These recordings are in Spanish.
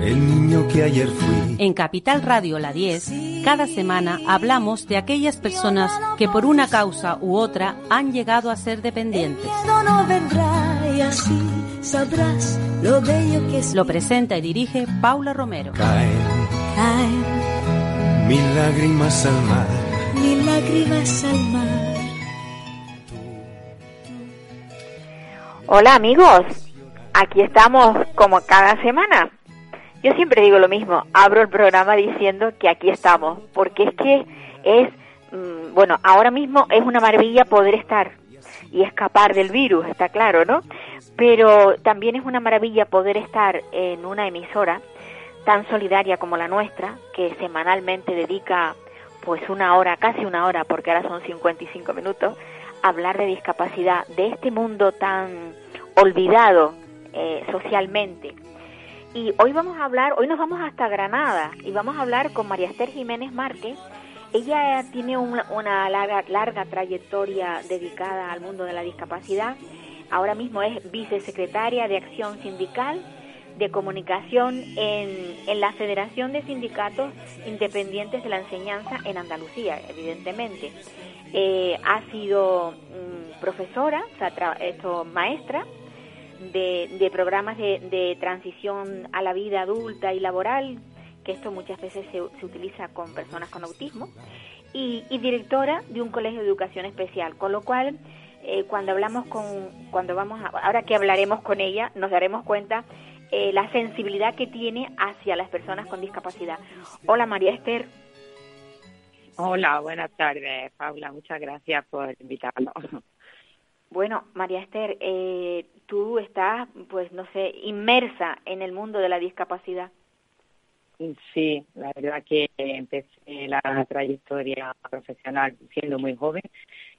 El niño que ayer fui. En Capital Radio La 10, cada semana hablamos de aquellas personas que por una causa u otra han llegado a ser dependientes. El miedo no vendrá y así sabrás lo bello que es. Lo presenta y dirige Paula Romero. Caen Caen mil lágrimas al mar. mil lágrimas al mar. Hola amigos, aquí estamos como cada semana. Yo siempre digo lo mismo, abro el programa diciendo que aquí estamos, porque es que es, mm, bueno, ahora mismo es una maravilla poder estar y escapar del virus, está claro, ¿no? Pero también es una maravilla poder estar en una emisora tan solidaria como la nuestra, que semanalmente dedica pues una hora, casi una hora, porque ahora son 55 minutos, a hablar de discapacidad, de este mundo tan olvidado eh, socialmente. Y hoy vamos a hablar, hoy nos vamos hasta Granada y vamos a hablar con María Esther Jiménez Márquez. Ella tiene una, una larga, larga trayectoria dedicada al mundo de la discapacidad. Ahora mismo es vicesecretaria de Acción Sindical de Comunicación en, en la Federación de Sindicatos Independientes de la Enseñanza en Andalucía, evidentemente. Eh, ha sido mm, profesora, o tra- esto, maestra de, de programas de, de transición a la vida adulta y laboral, que esto muchas veces se, se utiliza con personas con autismo, y, y directora de un colegio de educación especial, con lo cual eh, cuando hablamos con, cuando vamos a, ahora que hablaremos con ella, nos daremos cuenta eh, la sensibilidad que tiene hacia las personas con discapacidad. Hola María Esther. Hola, buenas tardes, Paula. Muchas gracias por invitarnos. Bueno, María Esther, eh, tú estás, pues no sé, inmersa en el mundo de la discapacidad. Sí, la verdad que empecé la trayectoria profesional siendo muy joven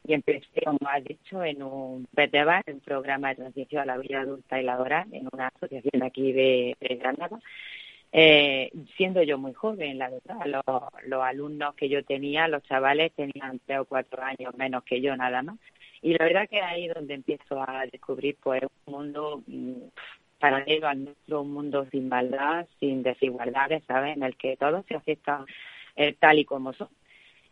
y empecé, como has dicho, en un PETEVAR, un programa de transición a la vida adulta y laboral, en una asociación aquí de, de Granada. Eh, siendo yo muy joven, la verdad, los, los alumnos que yo tenía, los chavales, tenían tres o cuatro años menos que yo, nada más. Y la verdad que ahí donde empiezo a descubrir pues un mundo mm, paralelo al nuestro, un mundo sin maldad, sin desigualdades, ¿sabes? En el que todos se aceptan eh, tal y como son.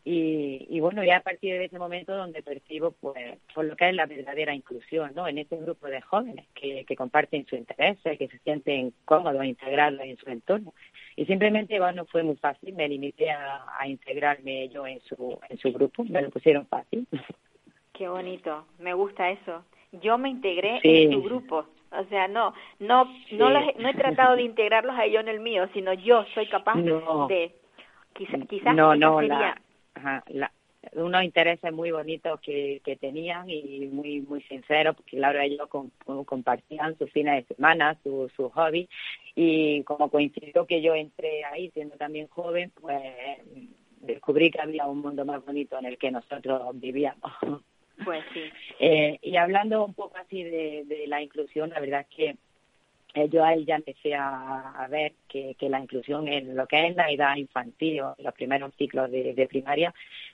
Y, y bueno, ya a partir de ese momento donde percibo pues por lo que es la verdadera inclusión, ¿no? En este grupo de jóvenes que, que comparten su interés, que se sienten cómodos integrados en su entorno. Y simplemente, bueno, fue muy fácil, me limité a, a integrarme yo en su, en su grupo, me lo pusieron fácil. Qué bonito, me gusta eso. Yo me integré Sí. en tu grupo. O sea, no, no, no, los- no he tratado de integrarlos a ellos en el mío, sino yo soy capaz No. de, quizá, quizás no, esa no, sería- la, ajá, la- unos intereses muy bonitos que, que tenían y muy muy sinceros, porque claro, ellos com- compartían sus fines de semana, su, su hobby, y como coincidió que yo entré ahí siendo también joven, pues descubrí que había un mundo más bonito en el que nosotros vivíamos. Pues sí. Eh, y hablando un poco así de, la inclusión, la verdad es que eh, yo ahí ya empecé a, ver que, la inclusión en lo que es la edad infantil o los primeros ciclos de, de primaria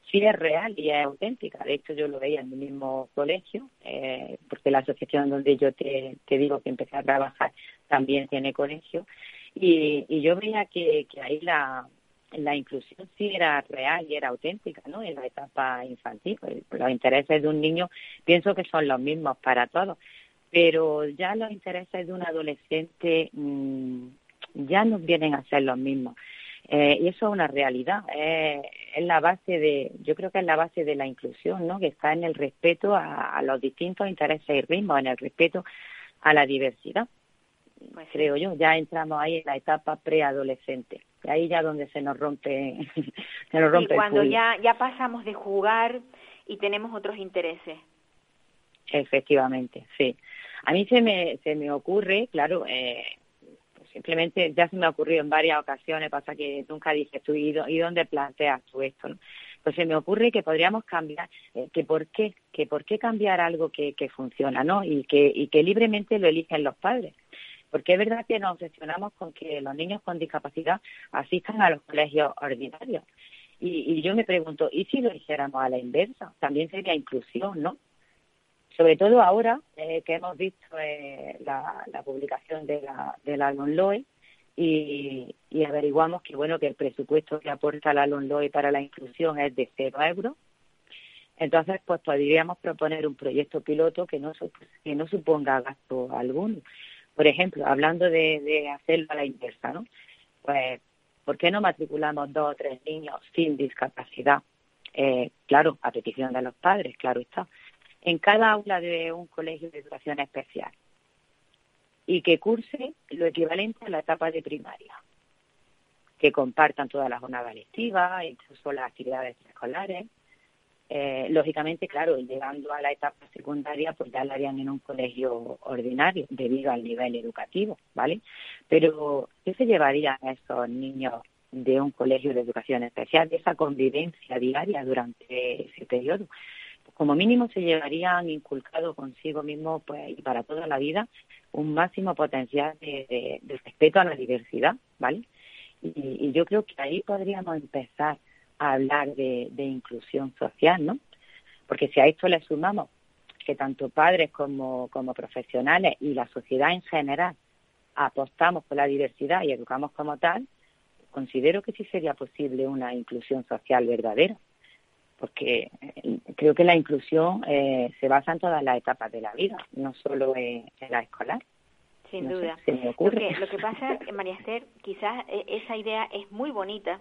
sí es real y es auténtica. De hecho, yo lo veía en mi mismo colegio, eh, porque la asociación donde yo te, te digo que empecé a trabajar también tiene colegio, y, y yo veía que, que ahí la, la inclusión sí era real y era auténtica, ¿no? En la etapa infantil. Pues, Los intereses de un niño pienso que son los mismos para todos, pero ya los intereses de un adolescente mmm, ya no vienen a ser los mismos. Eh, y eso es una realidad, eh, es la base de, yo creo que es la base de la inclusión, ¿no? Que está en el respeto a, a los distintos intereses y ritmos, en el respeto a la diversidad. Pues creo yo, ya entramos ahí en la etapa preadolescente, y ahí ya donde se nos rompe, se nos Y rompe el cuando ya, ya pasamos de jugar y tenemos otros intereses. Efectivamente, sí. A mí se me, se me ocurre, claro, eh, pues simplemente ya se me ha ocurrido en varias ocasiones, pasa que nunca dices tú, ¿y, dónde planteas tú esto? ¿no? Pues se me ocurre que podríamos cambiar, eh, que por qué, que por qué cambiar algo que, que funciona, ¿no? Y que, y que libremente lo eligen los padres. Porque es verdad que nos obsesionamos con que los niños con discapacidad asistan a los colegios ordinarios. Y, yo me pregunto, ¿y si lo hiciéramos a la inversa? También sería inclusión, ¿no? sobre todo ahora eh, que hemos visto eh, la, publicación de la, de la LOE y, averiguamos que bueno que el presupuesto que aporta la LOE para la inclusión es de cero euros. Entonces, pues podríamos proponer un proyecto piloto que no, que no suponga gasto alguno. Por ejemplo, hablando de, hacerlo a la inversa, ¿no? Pues, ¿por qué no matriculamos dos o tres niños sin discapacidad? Eh, claro, a petición de los padres, claro está en cada aula de un colegio de educación especial y que curse lo equivalente a la etapa de primaria, que compartan todas las jornadas lectivas, incluso las actividades escolares. Eh, lógicamente, claro, llegando a la etapa secundaria, pues ya la harían en un colegio ordinario, debido al nivel educativo, ¿vale? Pero, ¿qué se llevarían a esos niños de un colegio de educación especial, de esa convivencia diaria durante ese periodo? como mínimo se llevarían inculcado consigo mismo pues, y para toda la vida un máximo potencial de, respeto a la diversidad, ¿vale? Y, yo creo que ahí podríamos empezar a hablar de, inclusión social, ¿no? Porque si a esto le sumamos que tanto padres como, como profesionales y la sociedad en general apostamos por la diversidad y educamos como tal, considero que sí sería posible una inclusión social verdadera porque eh, creo que la inclusión eh, se basa en todas las etapas de la vida, no solo en, la escolar. Sin duda. Lo, que, pasa, María Esther, quizás eh, esa idea es muy bonita,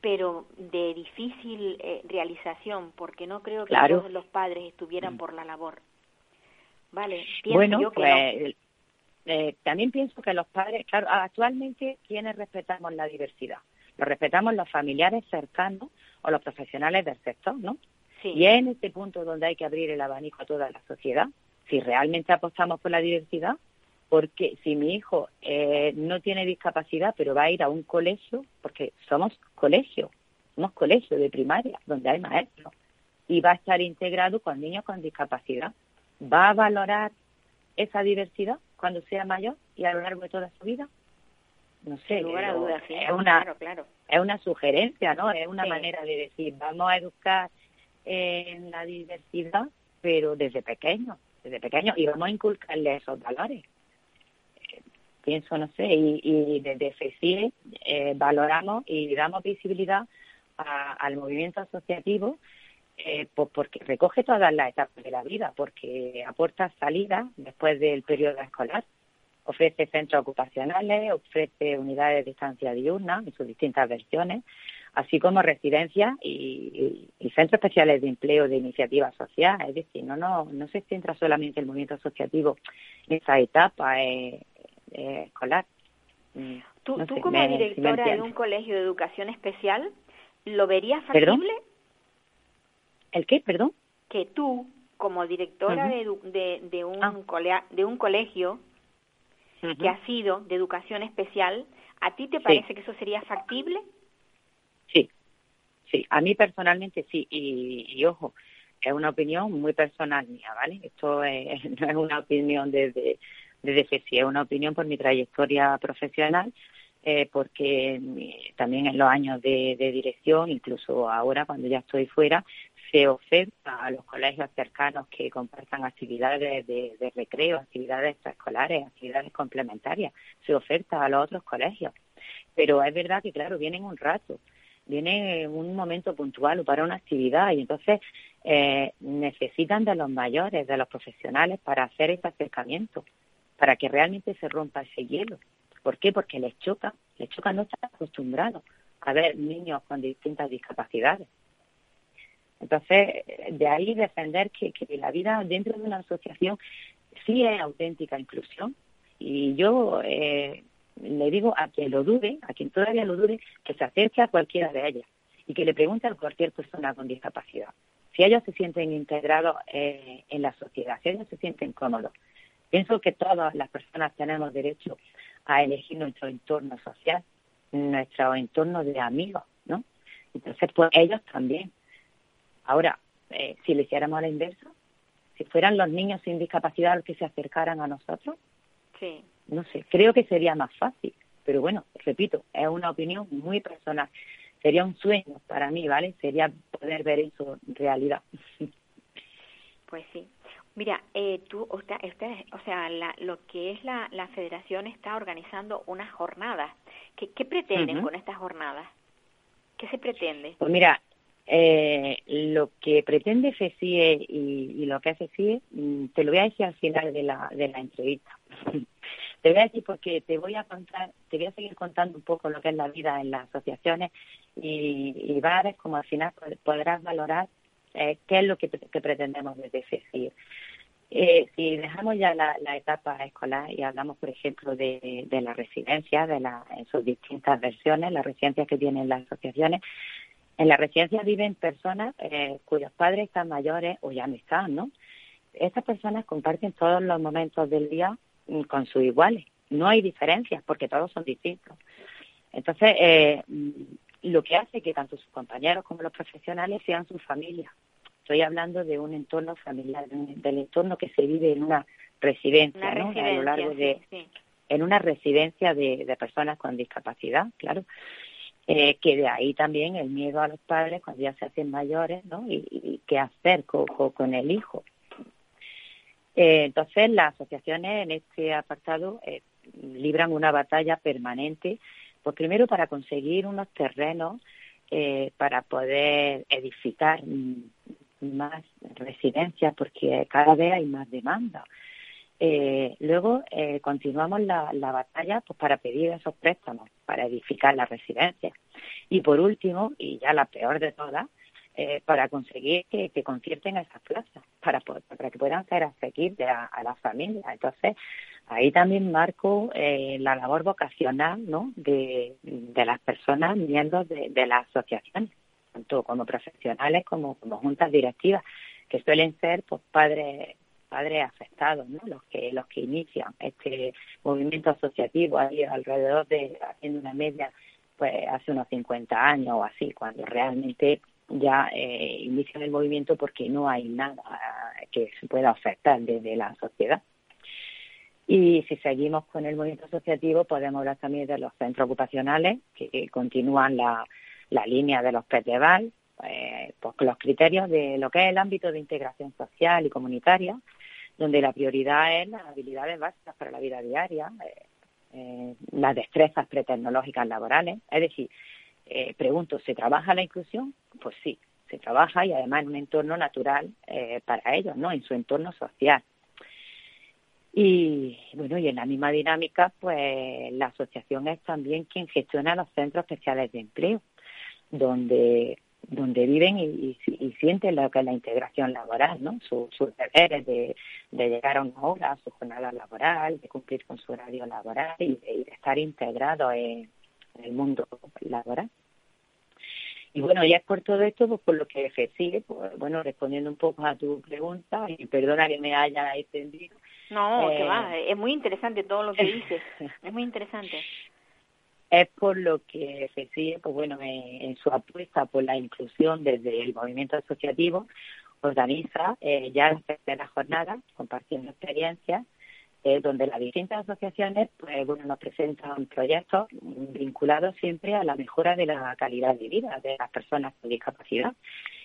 pero de difícil realización, porque no creo que todos los padres estuvieran mm. por la labor. Vale, pienso bueno, yo que pues, también pienso que los padres, claro, actualmente, ¿quiénes respetamos la diversidad? Lo respetamos los familiares cercanos o los profesionales del sector, ¿no? Y es en este punto donde hay que abrir el abanico a toda la sociedad. Si realmente apostamos por la diversidad, porque si mi hijo eh, no tiene discapacidad, pero va a ir a un colegio, porque somos colegio, somos colegio de primaria, donde hay maestros, y va a estar integrado con niños con discapacidad, ¿va a valorar esa diversidad cuando sea mayor y a lo largo de toda su vida? no sé, es una es una sugerencia, ¿no? Es una manera de decir, vamos a educar en la diversidad, pero desde pequeño, desde pequeño y vamos a inculcarle esos valores. Pienso, no sé, y, desde FECIE eh, valoramos y damos visibilidad al movimiento asociativo eh, pues porque recoge todas las etapas de la vida, porque aporta salida después del periodo escolar ofrece centros ocupacionales, ofrece unidades de estancia diurna en sus distintas versiones, así como residencias y, centros especiales de empleo de iniciativa social. Es decir, no, no, no se centra solamente el movimiento asociativo en esa etapa eh, eh, escolar. Mm, ¿Tú, como directora de un colegio de educación especial, lo verías factible? ¿El qué, perdón? Que tú, como directora de, de, un ah. de un colegio que ha sido de educación especial, ¿a ti te parece que eso sería factible? Sí, sí, a mí personalmente sí, y, ojo, es una opinión muy personal mía, ¿vale? Esto es, no es una opinión desde, desde es una opinión por mi trayectoria profesional, eh, porque también en los años de, de, dirección, incluso ahora cuando ya estoy fuera, se oferta a los colegios cercanos que compartan actividades de, recreo, actividades extraescolares, actividades complementarias, se oferta a los otros colegios. Pero es verdad que, claro, vienen un rato, viene un momento puntual para una actividad y entonces eh, necesitan de los mayores, de los profesionales para hacer este acercamiento, para que realmente se rompa ese hielo. ¿Por qué? Porque les choca, les choca no estar acostumbrados a ver niños con distintas discapacidades. Entonces, de ahí defender que, la vida dentro de una asociación sí es auténtica inclusión. Y yo eh, le digo a quien lo dude, a quien todavía lo dude, que se acerque a cualquiera de ellas y que le pregunte a cualquier persona con discapacidad. Si ellos se sienten integrados eh, en la sociedad, si ellos se sienten cómodos. Pienso que todas las personas tenemos derecho a elegir nuestro entorno social, nuestro entorno de amigos, ¿no? Entonces, pues ellos también. Ahora, eh, si le hiciéramos a la inversa, si fueran los niños sin discapacidad los que se acercaran a nosotros, sí. no sé, creo que sería más fácil. Pero bueno, repito, es una opinión muy personal. Sería un sueño para mí, ¿vale? Sería poder ver eso en realidad. Pues sí. Mira, eh, tú, usted, o sea, la, lo que es la, la federación está organizando unas jornadas. ¿Qué, qué pretenden con estas jornadas? ¿Qué se pretende? Pues mira, eh, lo que pretende FECIE y, y lo que hace FECIE, mm, te lo voy a decir al final de la, de la entrevista. te voy a decir porque te voy a contar, te voy a seguir contando un poco lo que es la vida en las asociaciones y, y ver como al final podrás valorar eh, qué es lo que, pretendemos desde. Eh, si dejamos ya la, etapa escolar y hablamos, por ejemplo, de, la residencia, de la, en sus distintas versiones, las residencias que tienen las asociaciones, en la residencia viven personas eh, cuyos padres están mayores o ya no están, ¿no? Estas personas comparten todos los momentos del día mm, con sus iguales. No hay diferencias porque todos son distintos. Entonces, eh, lo que hace que tanto sus compañeros como los profesionales sean sus familias. Estoy hablando de un entorno familiar, del entorno que se vive en una residencia, una ¿no? Residencia, a lo largo de, sí, sí. en una residencia de, de personas con discapacidad, claro. Eh, que de ahí también el miedo a los padres cuando ya se hacen mayores, ¿no? Y, y qué hacer con, con el hijo. Eh, entonces, las asociaciones en este apartado eh, libran una batalla permanente, pues primero para conseguir unos terrenos eh, para poder edificar más residencias, porque cada vez hay más demanda. Eh, luego eh, continuamos la, la, batalla pues, para pedir esos préstamos, para edificar las residencias. Y por último, y ya la peor de todas, eh, para conseguir que, concierten esas plazas, para, para que puedan ser asequibles a, a las familias. Entonces, ahí también marco eh, la labor vocacional ¿no? de, de las personas miembros de, de las asociaciones, tanto como profesionales como como juntas directivas, que suelen ser pues padres padres afectados, ¿no? Los que los que inician este movimiento asociativo ahí alrededor de haciendo una media pues hace unos 50 años o así, cuando realmente ya eh, inician el movimiento porque no hay nada que se pueda afectar desde la sociedad. Y si seguimos con el movimiento asociativo, podemos hablar también de los centros ocupacionales que, continúan la, la línea de los PETEVAL, eh, pues los criterios de lo que es el ámbito de integración social y comunitaria, donde la prioridad es las habilidades básicas para la vida diaria, eh, eh, las destrezas pretecnológicas laborales. Es decir, eh, pregunto, ¿se trabaja la inclusión? Pues sí, se trabaja y además en un entorno natural eh, para ellos, ¿no? En su entorno social. Y bueno, y en la misma dinámica, pues la asociación es también quien gestiona los centros especiales de empleo, donde donde viven y, sienten lo que es la integración laboral, ¿no? Sus su deberes de, llegar a una hora, a su jornada laboral, de cumplir con su horario laboral y de, estar integrado en, el mundo laboral. Y bueno, ya es por todo esto, pues por lo que sigue, pues bueno, respondiendo un poco a tu pregunta, y perdona que me haya extendido. No, eh, que va, es muy interesante todo lo que dices, es muy interesante es por lo que FECIE, pues bueno, en, su apuesta por la inclusión desde el movimiento asociativo, organiza eh, ya las terceras jornadas, compartiendo experiencias, eh, donde las distintas asociaciones, pues bueno, nos presentan proyectos vinculados siempre a la mejora de la calidad de vida de las personas con discapacidad.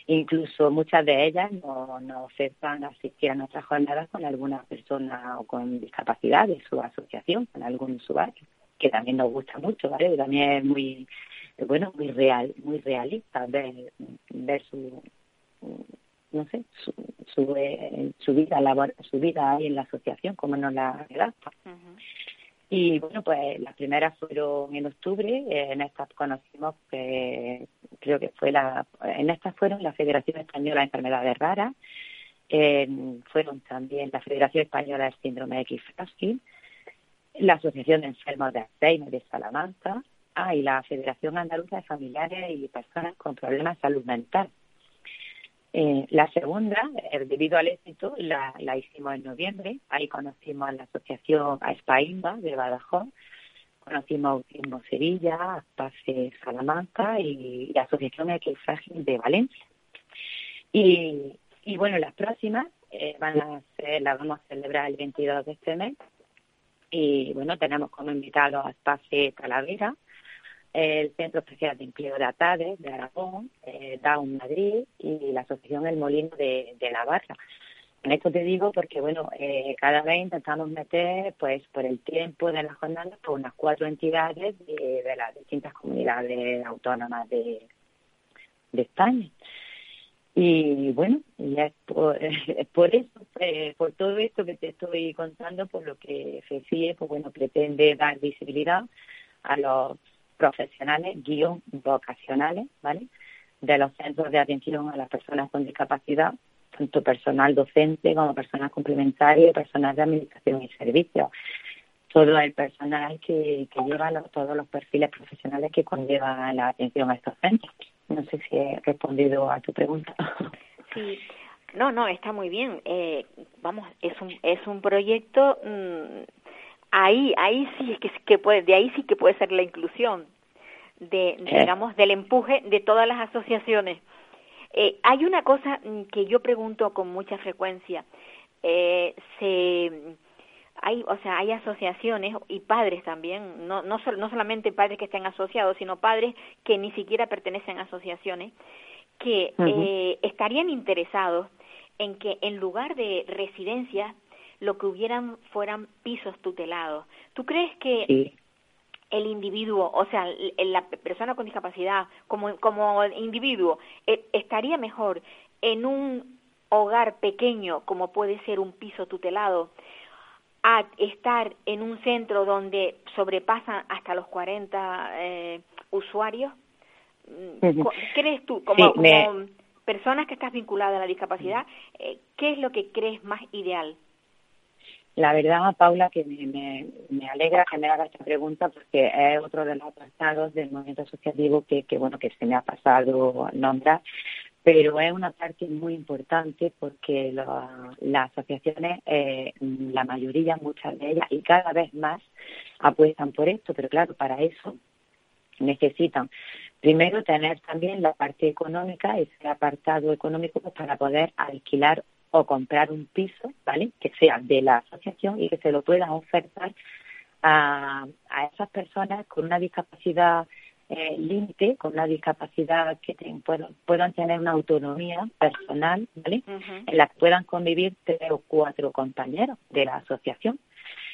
Incluso muchas de ellas nos no ofertan asistir a nuestras jornadas con alguna persona o con discapacidad de su asociación, con algún usuario que también nos gusta mucho, ¿vale? También es muy, bueno, muy real, muy realista ver, ver su, no sé, su, su, eh, su vida labor, su vida ahí en la asociación, como nos la redacta. Uh -huh. Y bueno, pues las primeras fueron en octubre, en estas conocimos que creo que fue la, en estas fueron la Federación Española de Enfermedades Raras, eh, fueron también la Federación Española del Síndrome X frágil, la Asociación de Enfermos de Alzheimer de Salamanca ah, y la Federación Andaluza de Familiares y Personas con Problemas de Salud Mental. Eh, la segunda, eh, debido al éxito, la, la, hicimos en noviembre. Ahí conocimos a la Asociación Espaimba de Badajoz, conocimos Autismo Sevilla, Pase Salamanca y la Asociación Equifrágil de Valencia. Y, y bueno, las próximas eh, van a ser, las vamos a celebrar el 22 de este mes. Y bueno, tenemos como invitados a Espacio Talavera, el Centro Especial de Empleo de Atades de Aragón, eh, Down Madrid y la Asociación El Molino de, de Navarra. En esto te digo porque, bueno, eh, cada vez intentamos meter, pues, por el tiempo de las jornadas, pues, unas cuatro entidades de, las distintas comunidades autónomas de, España. Y bueno, ya es por, eso, eh, por todo esto que te estoy contando, por lo que FECIE, pues bueno, pretende dar visibilidad a los profesionales, guion vocacionales, ¿vale? De los centros de atención a las personas con discapacidad, tanto personal docente como personal complementario personal de administración y servicios. Todo el personal que, que lleva todos los perfiles profesionales que conlleva la atención a estos centros. No sé si he respondido a tu pregunta. Sí, no, no, está muy bien. Eh, vamos, es un es un proyecto mm, ahí ahí sí es que, que puede de ahí sí que puede ser la inclusión de digamos del empuje de todas las asociaciones. Eh, hay una cosa mm, que yo pregunto con mucha frecuencia. Eh, se hay, o sea, hay asociaciones y padres también, no, no, no solamente padres que estén asociados, sino padres que ni siquiera pertenecen a asociaciones, que eh, estarían interesados en que en lugar de residencias, lo que hubieran fueran pisos tutelados. ¿Tú crees que el individuo, o sea, la persona con discapacidad como, como individuo, eh, estaría mejor en un hogar pequeño como puede ser un piso tutelado a estar en un centro donde sobrepasan hasta los 40 eh, usuarios? ¿Crees tú, como, como personas que estás vinculada a la discapacidad, eh, qué es lo que crees más ideal? La verdad, Paula, que me, me, alegra que me haga esta pregunta porque es otro de los apartados del movimiento asociativo que, que, bueno, que se me ha pasado nombrar, pero es una parte muy importante porque las asociaciones, eh, la mayoría, muchas de ellas, y cada vez más apuestan por esto, pero claro, para eso necesitan primero tener también la parte económica, ese apartado económico para poder alquilar o comprar un piso, ¿vale? Que sea de la asociación y que se lo puedan ofertar a, a esas personas con una discapacidad eh, límite, con una discapacidad que puedan, tener una autonomía personal, ¿vale? En la que puedan convivir tres o cuatro compañeros de la asociación.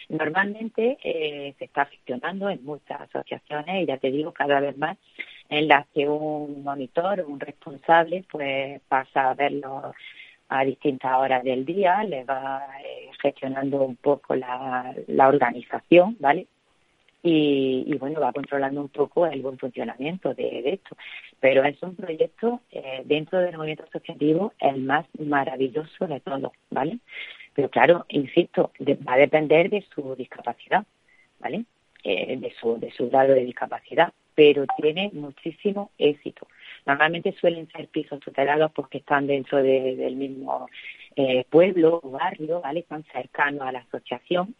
Normalmente eh, se está gestionando en muchas asociaciones y ya te digo cada vez más en las que un monitor o un responsable pues pasa a verlo a distintas horas del día, le va eh, gestionando un poco la, la organización, ¿vale? Y, y, bueno, va controlando un poco el buen funcionamiento de, esto. Pero es un proyecto eh, dentro del movimiento asociativo el más maravilloso de todos, ¿vale? Pero claro, insisto, va a depender de su discapacidad, ¿vale? Eh, de, su, de su grado de discapacidad, pero tiene muchísimo éxito. Normalmente suelen ser pisos tutelados porque están dentro del mismo eh, pueblo o barrio, ¿vale? Están cercanos a la asociación.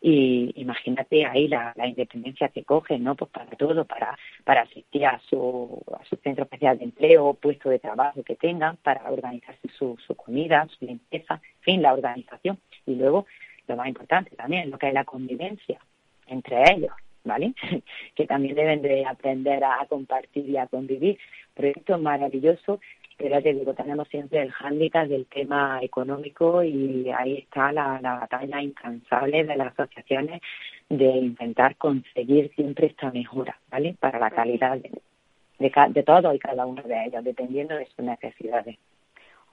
Y imagínate ahí la, independencia que cogen, ¿no? Pues para todo, para, para asistir a su, a su centro especial de empleo, puesto de trabajo que tengan, para organizarse su, su comida, su limpieza, en fin, la organización. Y luego, lo más importante también, lo que es la convivencia entre ellos, ¿vale? que también deben de aprender a, compartir y a convivir. Proyecto maravilloso, pero ya te digo, tenemos siempre el hándicap del tema económico y ahí está la, batalla incansable de las asociaciones de intentar conseguir siempre esta mejora, ¿vale? Para la calidad de, de, de todo y cada uno de ellos, dependiendo de sus necesidades.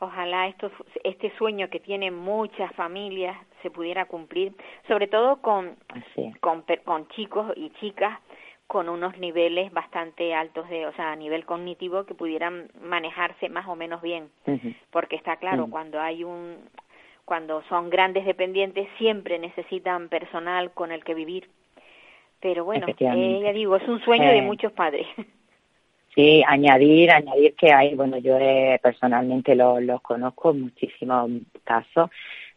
Ojalá esto, este sueño que tienen muchas familias se pudiera cumplir, sobre todo con, con, con, chicos y chicas con unos niveles bastante altos de, o sea, a nivel cognitivo que pudieran manejarse más o menos bien, porque está claro, cuando hay un, cuando son grandes dependientes siempre necesitan personal con el que vivir. Pero bueno, eh, ya digo, es un sueño de eh, muchos padres. Sí, añadir, añadir que hay, bueno, yo personalmente los conozco, muchísimos casos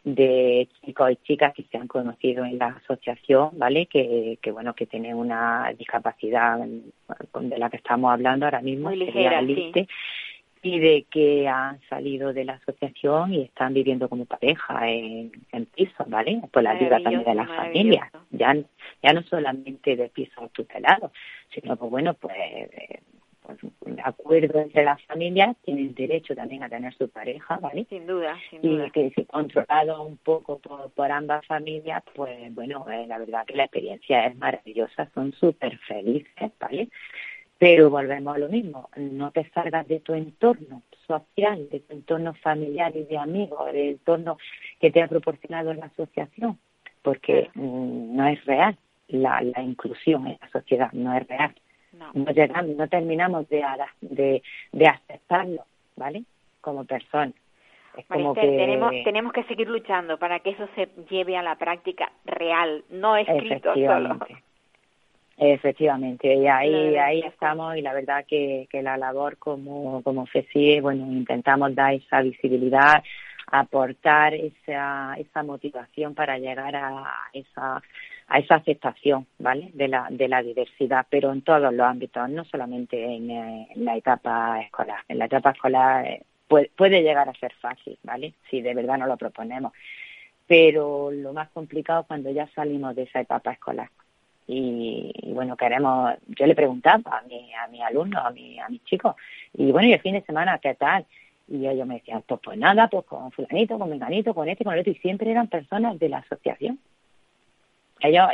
de chicos y chicas que se han conocido en la asociación, ¿vale? Que, que bueno, que tienen una discapacidad de la que estamos hablando ahora mismo, Muy ligera, y de que han salido de la asociación y están viviendo como pareja en, en pisos, ¿vale? Por la ayuda también de las familias, ya, ya no solamente de pisos tutelados, sino pues bueno, pues pues, un acuerdo entre las familias, tienen derecho también a tener su pareja, ¿vale? Sin duda, sin duda. Y que si controlado un poco por, ambas familias, pues bueno, eh, la verdad que la experiencia es maravillosa, son súper felices, ¿vale? Pero volvemos a lo mismo, no te salgas de tu entorno social, de tu entorno familiar y de amigos, del entorno que te ha proporcionado la asociación, porque mm, no es real la, la inclusión en la sociedad, no es real no, llegamos, no terminamos de, de, de aceptarlo, ¿vale? Como persona. Es como que... tenemos, tenemos que seguir luchando para que eso se lleve a la práctica real, no escrito solo. Efectivamente, y ahí, ahí estamos y la verdad que, que la labor como, como FECI, bueno, intentamos dar esa visibilidad, aportar esa, esa motivación para llegar a esa a esa aceptación, ¿vale? De la, de la diversidad, pero en todos los ámbitos, no solamente en, eh, la etapa escolar. En la etapa escolar eh, puede, llegar a ser fácil, ¿vale? Si de verdad no lo proponemos. Pero lo más complicado es cuando ya salimos de esa etapa escolar. Y, bueno, queremos, yo le preguntaba a mi, a mi alumno, a mi, a mis chicos, y bueno, y el fin de semana, ¿qué tal? Y ellos me decían, pues, pues nada, pues con fulanito, con menganito, con este, con el otro, y siempre eran personas de la asociación. Ellos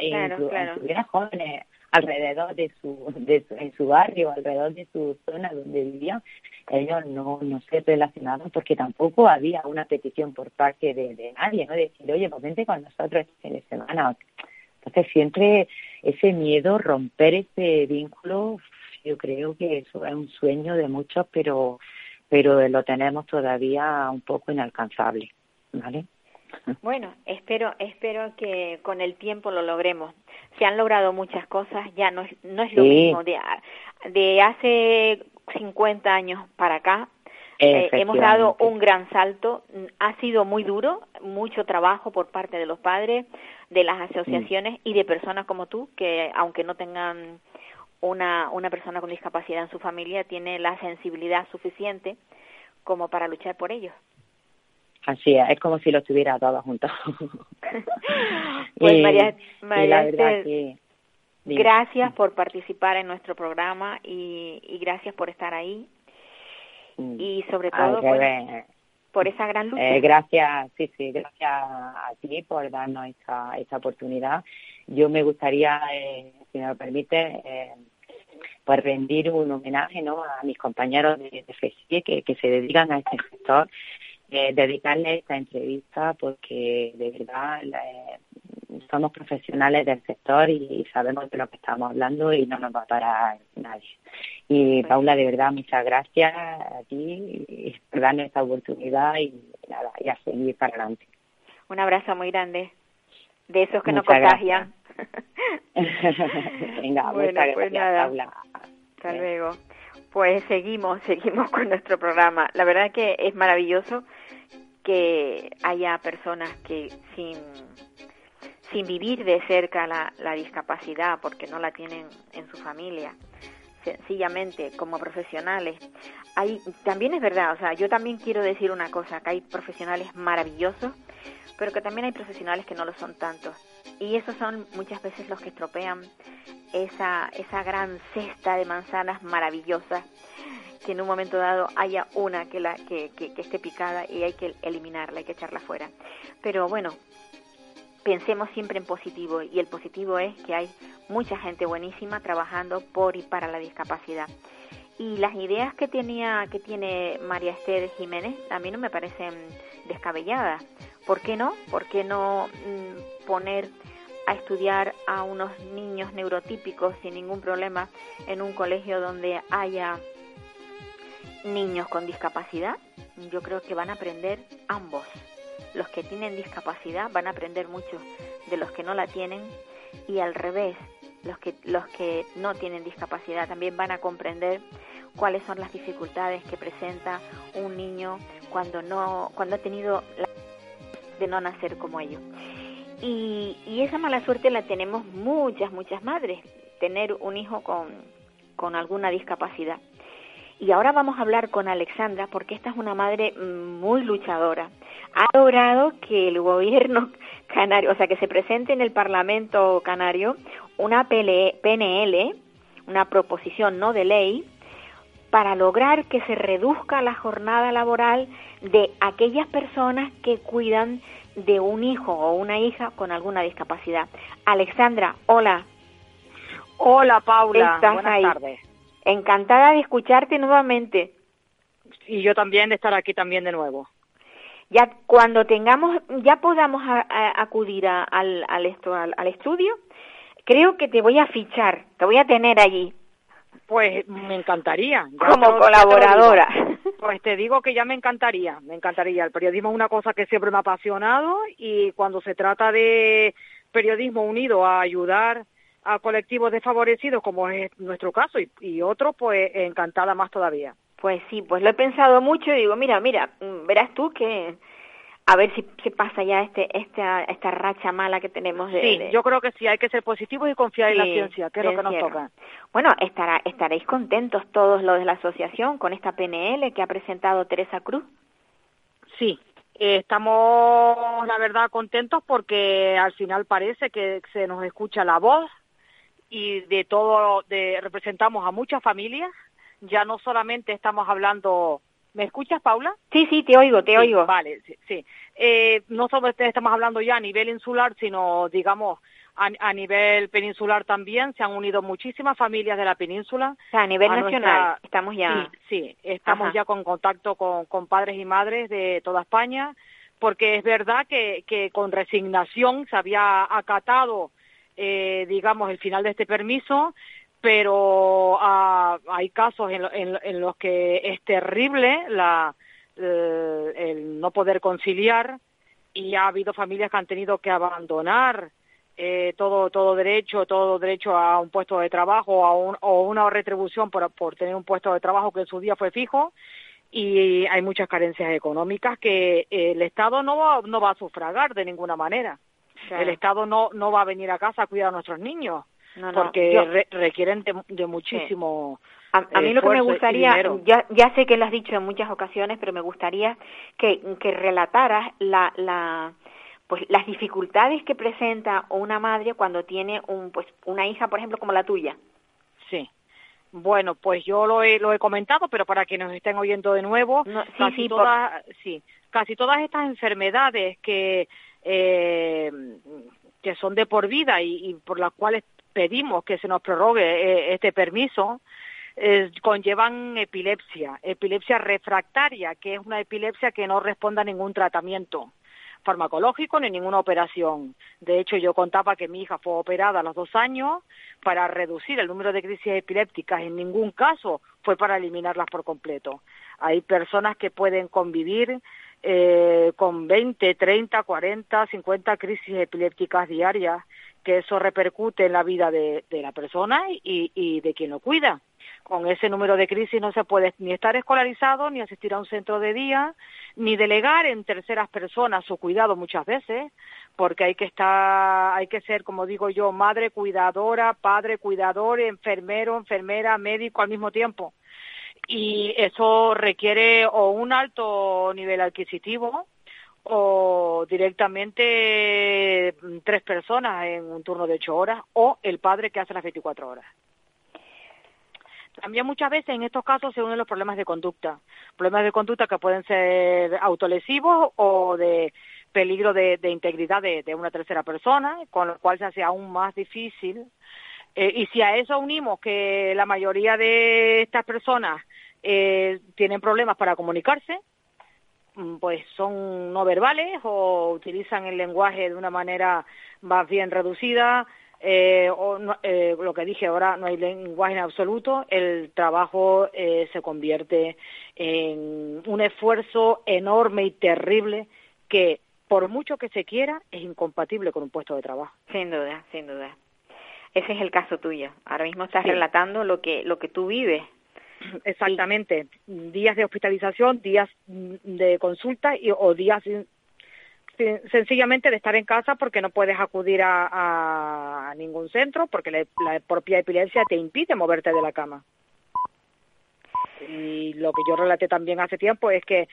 claro, jóvenes alrededor de su, de en su barrio, alrededor de su zona donde vivían, ellos no, no se relacionaban porque tampoco había una petición por parte de, de nadie, ¿no? decir, oye, pues vente con nosotros este fin de semana. Entonces siempre ese miedo, romper ese vínculo, yo creo que eso es un sueño de muchos, pero, pero lo tenemos todavía un poco inalcanzable, ¿vale? Bueno, espero, espero que con el tiempo lo logremos. Se han logrado muchas cosas, ya no es, no es lo mismo de, de hace 50 años para acá. Eh, hemos dado un gran salto, ha sido muy duro, mucho trabajo por parte de los padres, de las asociaciones y de personas como tú, que aunque no tengan una, una persona con discapacidad en su familia, tiene la sensibilidad suficiente como para luchar por ellos. Así es, es como si lo estuviera todo junto. pues María, María gracias por participar en nuestro programa y, y gracias por estar ahí mm. y sobre todo pues, por esa gran lucha. Eh, gracias, sí, sí, gracias a ti por darnos esta, esta oportunidad. Yo me gustaría, eh, si me lo permite, eh, pues rendir un homenaje ¿no? a mis compañeros de, de que, que se dedican a este sector eh, dedicarle esta entrevista porque de verdad somos profesionales del sector y, sabemos de lo que estamos hablando y no nos va a parar nadie. Y Paula, de verdad, muchas gracias a ti por darnos esta oportunidad y nada, y a seguir para adelante. Un abrazo muy grande, de esos que no contagian. Venga, muchas pues gracias, Paula. Hasta luego. Pues seguimos, seguimos con nuestro programa. La verdad que es maravilloso que haya personas que sin, vivir de cerca la, discapacidad porque no la tienen en su familia, sencillamente como profesionales. Hay, también es verdad, o sea, yo también quiero decir una cosa, que hay profesionales maravillosos, pero que también hay profesionales que no lo son tanto. Y esos son muchas veces los que estropean esa, esa gran cesta de manzanas maravillosas que en un momento dado haya una que, la, que, que, esté picada y hay que eliminarla, hay que echarla fuera. Pero bueno, pensemos siempre en positivo y el positivo es que hay mucha gente buenísima trabajando por y para la discapacidad. Y las ideas que tenía que tiene María Esther Jiménez a mí no me parecen descabelladas. ¿Por qué no? ¿Por qué no mm, poner a estudiar a unos niños neurotípicos sin ningún problema en un colegio donde haya niños con discapacidad, yo creo que van a aprender ambos. Los que tienen discapacidad van a aprender mucho de los que no la tienen y al revés, los que los que no tienen discapacidad también van a comprender cuáles son las dificultades que presenta un niño cuando no cuando ha tenido de no nacer como ellos. Y, y esa mala suerte la tenemos muchas, muchas madres, tener un hijo con, con alguna discapacidad. Y ahora vamos a hablar con Alexandra porque esta es una madre muy luchadora. Ha logrado que el gobierno canario, o sea, que se presente en el Parlamento canario una PNL, una proposición no de ley, para lograr que se reduzca la jornada laboral de aquellas personas que cuidan de un hijo o una hija con alguna discapacidad. Alexandra, hola. Hola, Paula. Buenas tardes. Encantada de escucharte nuevamente. Y yo también de estar aquí también de nuevo. Ya cuando tengamos, ya podamos acudir al, al, esto, al, estudio, creo que te voy a fichar, te voy a tener allí. Pues me encantaría. Como colaboradora. pues te digo que ya me encantaría, me encantaría. El periodismo es una cosa que siempre me ha apasionado y cuando se trata de periodismo unido a ayudar a colectivos desfavorecidos, como es nuestro caso, y, y otros, pues encantada más todavía. Pues sí, pues lo he pensado mucho y digo, mira, mira, mm, verás tú que a ver si se pasa ya este esta esta racha mala que tenemos de, sí yo creo que sí hay que ser positivos y confiar en la ciencia que es lo que nos toca. bueno estará estaréis contentos todos los de la asociación con esta PNL que ha presentado Teresa Cruz. Sí estamos la verdad contentos porque al final parece que se nos escucha la voz y de todo, de, representamos a muchas familias, ya no solamente estamos hablando ¿Me escuchas, Paula? Sí, sí, te oigo, te oigo. Vale, sí. sí. Eh, no solo estamos hablando ya a nivel insular, sino, digamos, a, nivel peninsular también. Se han unido muchísimas familias de la península. O sea, a nivel nacional, estamos ya. Sí, sí estamos ya con contacto con, con, padres y madres de toda España, porque es verdad que, que con resignación se había acatado eh, digamos, el final de este permiso, pero ah, hay casos en, los que es terrible la, eh, el, no poder conciliar y ha habido familias que han tenido que abandonar eh, todo todo derecho todo derecho a un puesto de trabajo a un, o una retribución por, por tener un puesto de trabajo que en su día fue fijo y hay muchas carencias económicas que el Estado no va, no va a sufragar de ninguna manera. El Estado no, no va a venir a casa a cuidar a nuestros niños, porque requieren de, muchísimo... A, mí lo que me gustaría, ya, ya sé que lo has dicho en muchas ocasiones, pero me gustaría que, que relataras la, la, pues las dificultades que presenta una madre cuando tiene un, pues, una hija, por ejemplo, como la tuya. Sí. Bueno, pues yo lo he, lo he comentado, pero para que nos estén oyendo de nuevo, casi, todas, sí, casi todas estas enfermedades que eh, que son de por vida y, por las cuales pedimos que se nos prorrogue eh, este permiso, eh, conllevan epilepsia, epilepsia refractaria, que es una epilepsia que no responde a ningún tratamiento farmacológico ni ninguna operación. De hecho, yo contaba que mi hija fue operada a los dos años para reducir el número de crisis epilépticas. En ningún caso fue para eliminarlas por completo. Hay personas que pueden convivir eh, con 20, 30, 40, 50 crisis epilépticas diarias, que eso repercute en la vida de, la persona y, y, de quien lo cuida. Con ese número de crisis no se puede ni estar escolarizado, ni asistir a un centro de día, ni delegar en terceras personas su cuidado muchas veces, porque hay que estar, hay que ser, como digo yo, madre cuidadora, padre cuidador, enfermero, enfermera, médico al mismo tiempo y eso requiere o un alto nivel adquisitivo o directamente tres personas en un turno de ocho horas o el padre que hace las 24 horas. También muchas veces en estos casos se unen los problemas de conducta, problemas de conducta que pueden ser autolesivos o de peligro de, integridad de, de, una tercera persona, con lo cual se hace aún más difícil eh, y si a eso unimos que la mayoría de estas personas eh, tienen problemas para comunicarse, mm, pues son no verbales o utilizan el lenguaje de una manera más bien reducida, eh, o lo que dije ahora, no hay lenguaje en absoluto, el trabajo se convierte en un esfuerzo enorme y terrible que, por mucho que se quiera, es incompatible con un puesto de trabajo. Sin duda, sin duda. Ese es el caso tuyo. Ahora mismo estás relatando lo que, lo que tú vives. Exactamente. Días de hospitalización, días de consulta y, o días sencillamente de estar en casa porque no puedes acudir a, ningún centro porque la, propia epilepsia te impide moverte de la cama. Y lo que yo relaté también hace tiempo es que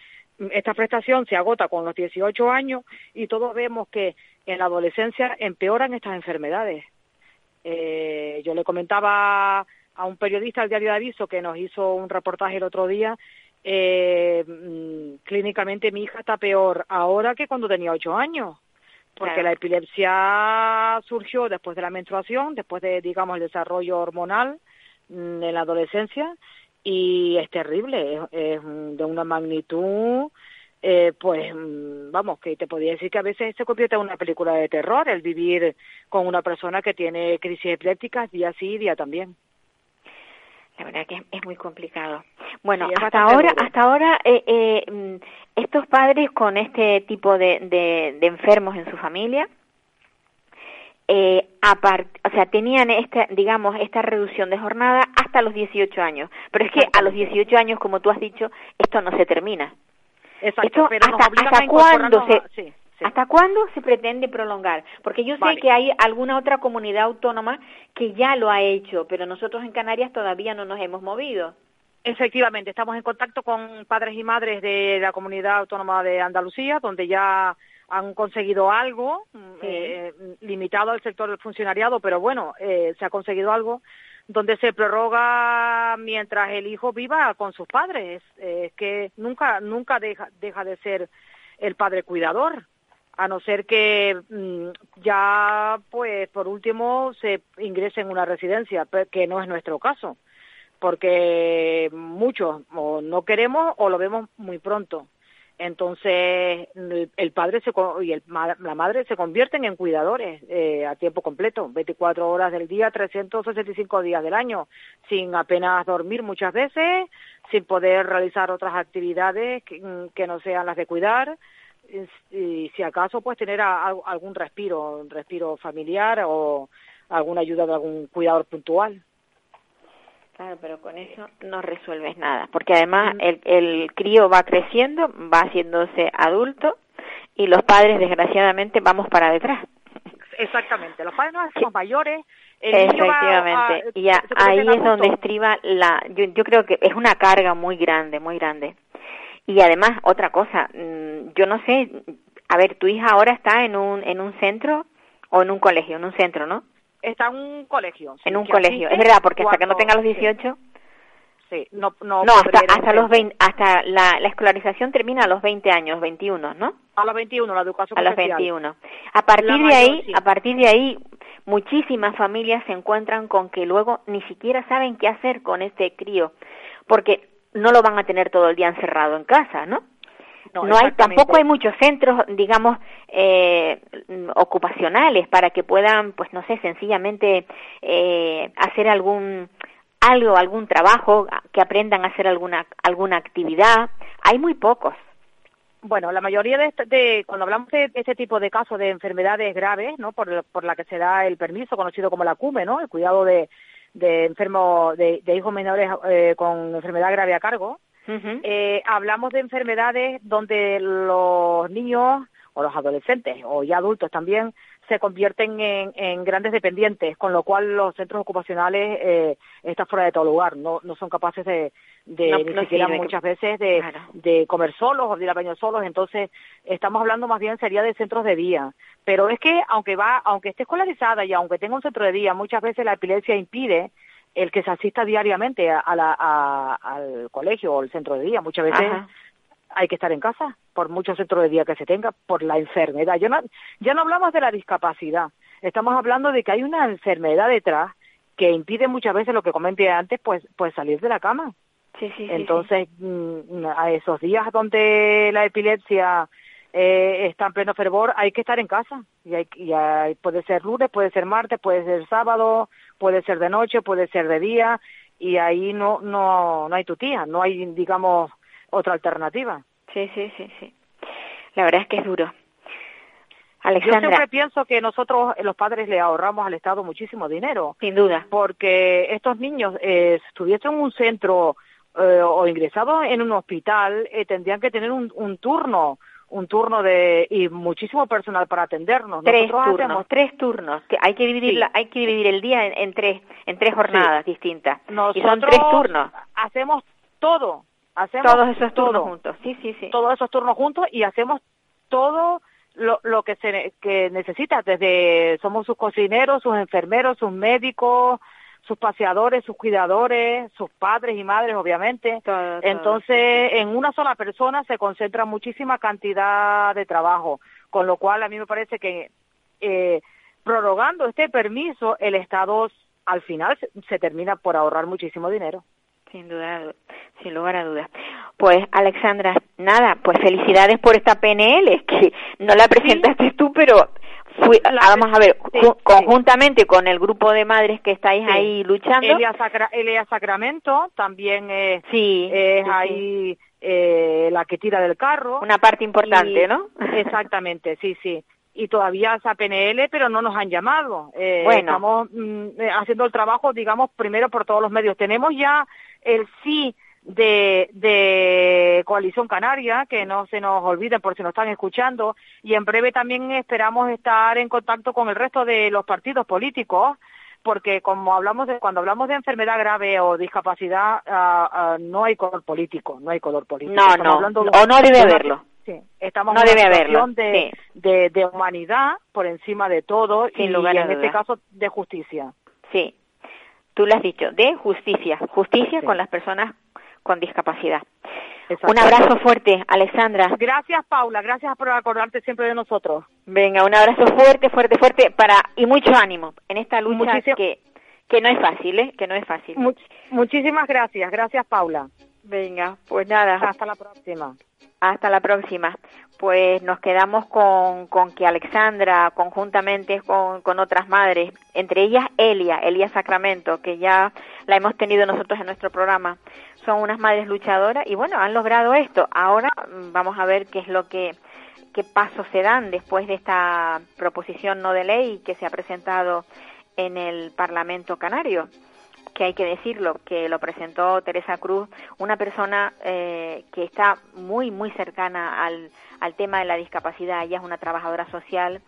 esta prestación se agota con los 18 años y todos vemos que en la adolescencia empeoran estas enfermedades. Eh, yo le comentaba a un periodista del diario de aviso que nos hizo un reportaje el otro día eh, mm, clínicamente mi hija está peor ahora que cuando tenía ocho años, porque la epilepsia surgió después de la menstruación, después de, digamos, el desarrollo hormonal mm, en la adolescencia y es terrible, es, de una magnitud, eh, pues, mm, vamos, que te podría decir que a veces se convierte en una película de terror el vivir con una persona que tiene crisis epilépticas día sí, día también. La verdad que es, muy complicado. Bueno, hasta ahora, hasta ahora, eh, eh, mm, estos padres con este tipo de, de, enfermos en su familia, eh, o sea, tenían esta, digamos, esta reducción de jornada hasta los 18 años. Pero es que a los 18 años, como tú has dicho, esto no se termina. Exacto, pero hasta, hasta cuándo se, ¿Hasta cuándo se pretende prolongar? Porque yo sé que hay alguna otra comunidad autónoma que ya lo ha hecho, pero nosotros en Canarias todavía no nos hemos movido. Efectivamente, estamos en contacto con padres y madres de la comunidad autónoma de Andalucía, donde ya han conseguido algo, eh, limitado al sector del funcionariado, pero bueno, eh, se ha conseguido algo donde se prorroga mientras el hijo viva con sus padres. Es que nunca, nunca deja, deja de ser el padre cuidador a no ser que mm, ya, pues, por último, se ingrese en una residencia, que no es nuestro caso, porque muchos o no queremos o lo vemos muy pronto. Entonces, el padre se, y la madre se convierten en cuidadores eh, a tiempo completo, 24 horas del día, 365 días del año, sin apenas dormir muchas veces, sin poder realizar otras actividades que no sean las de cuidar, y si acaso pues tener algún respiro, un respiro familiar o alguna ayuda de algún cuidador puntual. Claro, pero con eso no resuelves nada, porque además el, el crío va creciendo, va haciéndose adulto y los padres desgraciadamente vamos para detrás. Exactamente, los padres no hacemos mayores. Efectivamente, y ahí es donde estriba la, yo, yo creo que es una carga muy grande, muy grande. Y además, otra cosa, mm, yo no sé, a ver, tu hija ahora está en un, en un centro o en un colegio, en un centro, ¿no? Está en un colegio. en un colegio, es verdad, porque hasta que no tenga los 18... Sí, no, no, no hasta, hasta los 20, hasta la, la, escolarización termina a los 20 años, 21, ¿no? A los 21, la educación A los 21. A partir de ahí, a partir de ahí, muchísimas familias se encuentran con que luego ni siquiera saben qué hacer con este crío, porque no lo van a tener todo el día encerrado en casa, ¿no? No, hay, tampoco hay muchos centros, digamos, eh, ocupacionales para que puedan, pues no sé, sencillamente eh, hacer algún algo, algún trabajo, que aprendan a hacer alguna alguna actividad. Hay muy pocos. Bueno, la mayoría de, este, de cuando hablamos de este tipo de casos de enfermedades graves, ¿no? Por, por la que se da el permiso conocido como la CUME, ¿no? El cuidado de, de enfermos, de, hijos menores eh, con enfermedad grave a cargo, eh, hablamos de enfermedades donde los niños o los adolescentes o ya adultos también se convierten en, grandes dependientes, con lo cual los centros ocupacionales eh, están fuera de todo lugar, no, no son capaces de, de ni siquiera muchas veces de, de, comer solos o de ir a baño solos, entonces estamos hablando más bien sería de centros de día, pero es que aunque va, aunque esté escolarizada y aunque tenga un centro de día, muchas veces la epilepsia impide el que se asista diariamente a, la, al colegio o al centro de día, muchas veces hay que estar en casa por muchos centros de día que se tenga, por la enfermedad. Ya no, ya no hablamos de la discapacidad, estamos hablando de que hay una enfermedad detrás que impide muchas veces lo que comenté antes, pues, pues salir de la cama. Sí, sí, Entonces, mm, a esos días donde la epilepsia eh, está en pleno fervor, hay que estar en casa. Y, hay, y puede ser lunes, puede ser martes, puede ser sábado, puede ser de noche, puede ser de día, y ahí no, no, no hay tía no hay, digamos, otra alternativa. Sí, sí, sí, sí. La verdad es que es duro. Alexandra. Yo siempre pienso que nosotros, los padres, le ahorramos al Estado muchísimo dinero. Sin duda. Porque estos niños eh, estuviesen en un centro eh, o ingresados en un hospital, eh, tendrían que tener un, un turno un turno de y muchísimo personal para atendernos. Tres turnos, tres turnos. Hay que dividir hay que dividir el día en, tres en tres jornadas distintas. y son tres turnos. Hacemos todo, hacemos todos esos turnos juntos. Sí, sí, sí. Todos esos turnos juntos y hacemos todo lo, lo que se que necesita desde somos sus cocineros, sus enfermeros, sus médicos, sus paseadores, sus cuidadores, sus padres y madres, obviamente. Entonces, en una sola persona se concentra muchísima cantidad de trabajo, con lo cual a mí me parece que eh, prorrogando este permiso, el Estado al final se, termina por ahorrar muchísimo dinero. Sin duda, sin lugar a dudas. Pues Alexandra, nada, pues felicidades por esta PNL, que no la presentaste tú, pero vamos a ver, conjuntamente con el grupo de madres que estáis ahí luchando. Elia, Sacramento también es, es ahí eh, la que tira del carro. Una parte importante, ¿no? Exactamente, sí, sí. Y todavía esa PNL, pero no nos han llamado. Eh, bueno. Estamos mm, eh, haciendo el trabajo, digamos, primero por todos los medios. Tenemos ya el sí de, de Coalición Canaria, que no se nos olviden por si nos están escuchando, y en breve también esperamos estar en contacto con el resto de los partidos políticos, porque como hablamos de, cuando hablamos de enfermedad grave o discapacidad, ah, no hay color político, no hay color político. No, no, o no debe haberlo. Sí, estamos en una situación de, de, de, humanidad por encima de todo y, en este caso de justicia. Sí, tú lo has dicho, de justicia, justicia con las personas con discapacidad. Un abrazo fuerte, Alexandra. Gracias, Paula. Gracias por acordarte siempre de nosotros. Venga, un abrazo fuerte, fuerte, fuerte para y mucho ánimo en esta lucha que que no es fácil, ¿eh? Que no es fácil. muchísimas gracias. Gracias, Paula. Venga, pues nada. Hasta la próxima. Hasta la próxima. Pues nos quedamos con, con que Alexandra, conjuntamente con, con otras madres, entre ellas Elia, Elia Sacramento, que ya la hemos tenido nosotros en nuestro programa, son unas madres luchadoras y bueno, han logrado esto. Ahora mm, vamos a ver qué es lo que qué pasos se dan después de esta proposición no de ley que se ha presentado en el Parlamento Canario que hay que decirlo, que lo presentó Teresa Cruz, una persona eh, que está muy, muy cercana al, al tema de la discapacidad. Ella es una trabajadora social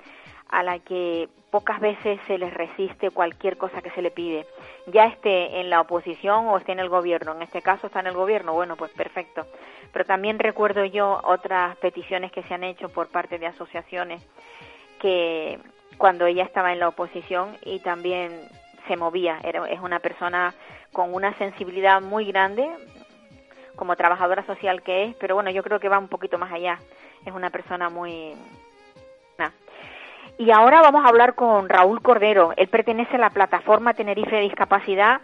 a la que pocas veces se les resiste cualquier cosa que se le pide, ya esté en la oposición o esté en el gobierno. En este caso está en el gobierno, bueno, pues perfecto. Pero también recuerdo yo otras peticiones que se han hecho por parte de asociaciones que cuando ella estaba en la oposición y también se movía. Era, es una persona con una sensibilidad muy grande, como trabajadora social que es, pero bueno, yo creo que va un poquito más allá. Es una persona muy, y ahora vamos a hablar con Raúl Cordero. Él pertenece a la plataforma Tenerife de Discapacidad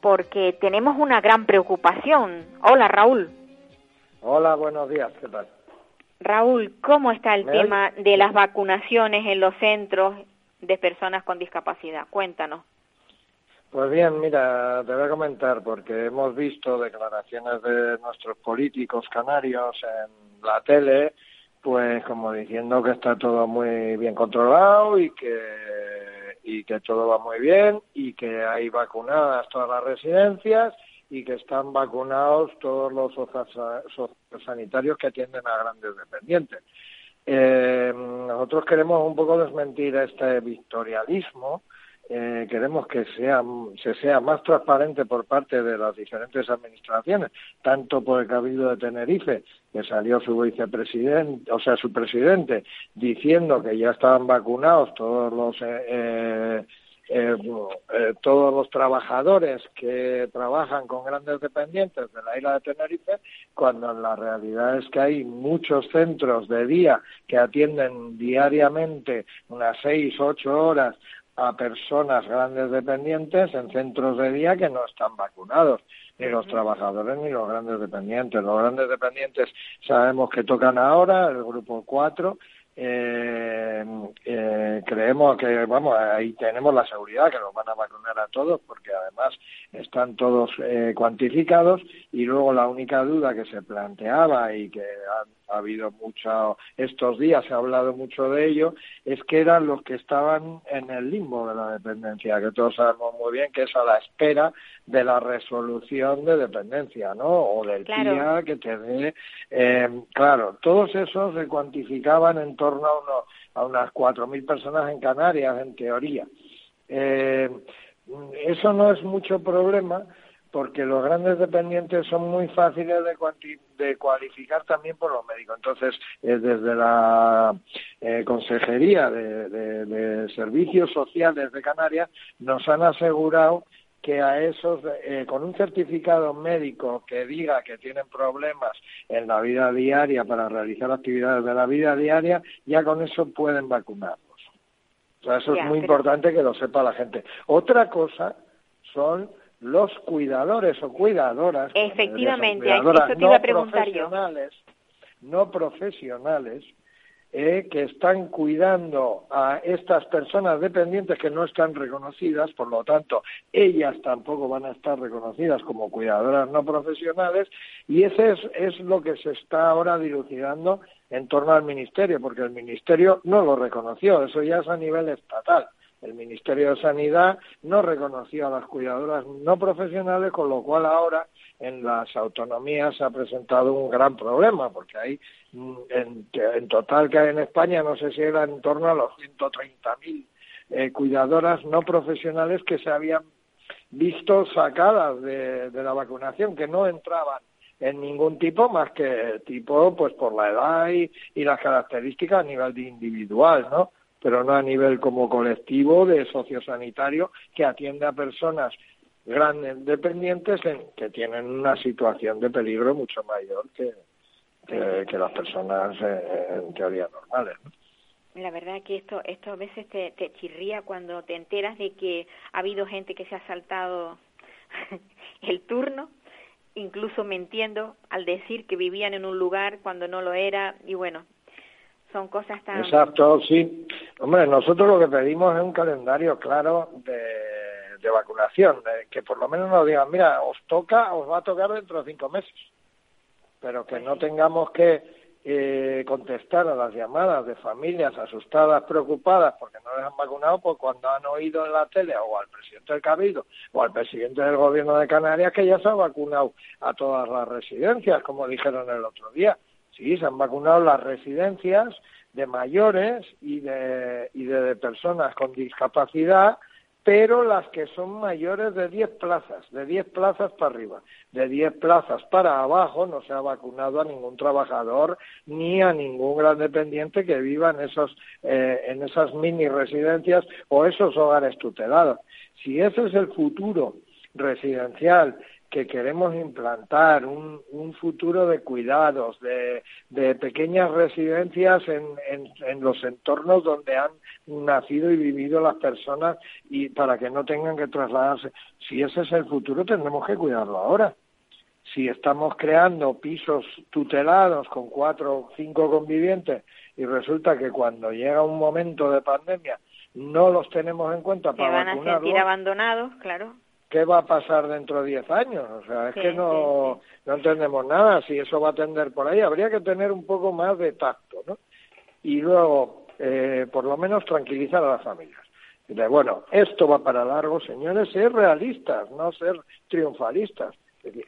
porque tenemos una gran preocupación. Hola, Raúl. Hola, buenos días. ¿Qué tal? Raúl, ¿cómo está el tema de las vacunaciones en los centros de personas con discapacidad? Cuéntanos. Pues bien, mira, te voy a comentar porque hemos visto declaraciones de nuestros políticos canarios en la tele pues como diciendo que está todo muy bien controlado y que y que todo va muy bien y que hay vacunadas todas las residencias y que están vacunados todos los sanitarios que atienden a grandes dependientes. Eh, nosotros queremos un poco desmentir este victorialismo eh, queremos que sea, se sea más transparente por parte de las diferentes administraciones, tanto por el Cabildo de Tenerife, que salió su vicepresidente, o sea, su presidente, diciendo que ya estaban vacunados todos los eh, eh, todos los trabajadores que trabajan con grandes dependientes de la isla de Tenerife, cuando la realidad es que hay muchos centros de día que atienden diariamente unas seis, ocho horas a personas grandes dependientes en centros de día que no están vacunados, ni los trabajadores ni los grandes dependientes. Los grandes dependientes sabemos que tocan ahora, el grupo 4, eh, eh, creemos que, vamos, ahí tenemos la seguridad que nos van a vacunar todos porque además están todos eh, cuantificados y luego la única duda que se planteaba y que ha, habido mucho, estos días se ha hablado mucho de ello, es que eran los que estaban en el limbo de la dependencia, que todos sabemos muy bien que es a la espera de la resolución de dependencia, ¿no? O del día que te dé, eh, claro, todos esos se cuantificaban en torno a, uno, a unas 4.000 personas en Canarias, en teoría. Eh, eso no es mucho problema porque los grandes dependientes son muy fáciles de, de cualificar también por los médicos. Entonces, eh, desde la eh, Consejería de, Servicios Sociales de Canarias nos han asegurado que a esos, eh, con un certificado médico que diga que tienen problemas en la vida diaria para realizar actividades de la vida diaria, ya con eso pueden vacunarlos. O sea, eso es muy importante que lo sepa la gente. Otra cosa son los cuidadores o cuidadoras, efectivamente, cuidadoras eso te iba a preguntar profesionales, no profesionales, eh, que están cuidando a estas personas dependientes que no están reconocidas, por lo tanto, ellas tampoco van a estar reconocidas como cuidadoras no profesionales, y ese es, es lo que se está ahora dilucidando en torno al Ministerio, porque el Ministerio no lo reconoció, eso ya es a nivel estatal. El Ministerio de Sanidad no reconoció a las cuidadoras no profesionales, con lo cual ahora en las autonomías se ha presentado un gran problema, porque hay mm, en, total que hay en España, no sé si era en torno a los 130.000 eh, cuidadoras no profesionales que se habían visto sacadas de la vacunación, que no entraban en ningún tipo más que tipo pues por la edad y, y, las características a nivel de individual, ¿no? pero no a nivel como colectivo de sociosanitario que atiende a personas grandes dependientes que tienen una situación de peligro mucho mayor que, que, las personas eh, en teoría normales. La verdad que esto, esto a veces te chirría cuando te enteras de que ha habido gente que se ha saltado el turno, incluso mintiendo al decir que vivían en un lugar cuando no lo era, y bueno, son cosas tan... Exacto, sí. Hombre, nosotros lo que pedimos es un calendario claro de, de vacunación, que por lo menos nos digan, mira, os toca, os va a tocar dentro de cinco meses, pero que pues no tengamos que eh, contestar a las llamadas de familias asustadas, preocupadas porque no les han vacunado, pues cuando han oído en la tele o al presidente del Cabildo o al presidente del gobierno de Canarias que ya se ha vacunado a todas las residencias, como dijeron el otro día. Sí, se han vacunado las residencias de mayores y de, y de personas con discapacidad, pero las que son mayores de 10 plazas, de 10 plazas para arriba. De 10 plazas para abajo no se ha vacunado a ningún trabajador ni a ningún gran dependiente que viva en, esos, eh, en esas mini residencias o esos hogares tutelados. Si ese es el futuro residencial que queremos implantar un, un futuro de cuidados, de, de pequeñas residencias en, en, en, los entornos donde han nacido y vivido las personas y para que no tengan que trasladarse. Si ese es el futuro, tendremos que cuidarlo ahora. Si estamos creando pisos tutelados con cuatro o cinco convivientes y resulta que cuando llega un momento de pandemia no los tenemos en cuenta para van a sentir abandonados, claro ¿qué va a pasar dentro de 10 años? O sea, es que no, no entendemos nada. Si eso va a tender por ahí, habría que tener un poco más de tacto, ¿no? Y luego, eh, por lo menos, tranquilizar a las familias. De, bueno, esto va para largo, señores, ser realistas, no ser triunfalistas.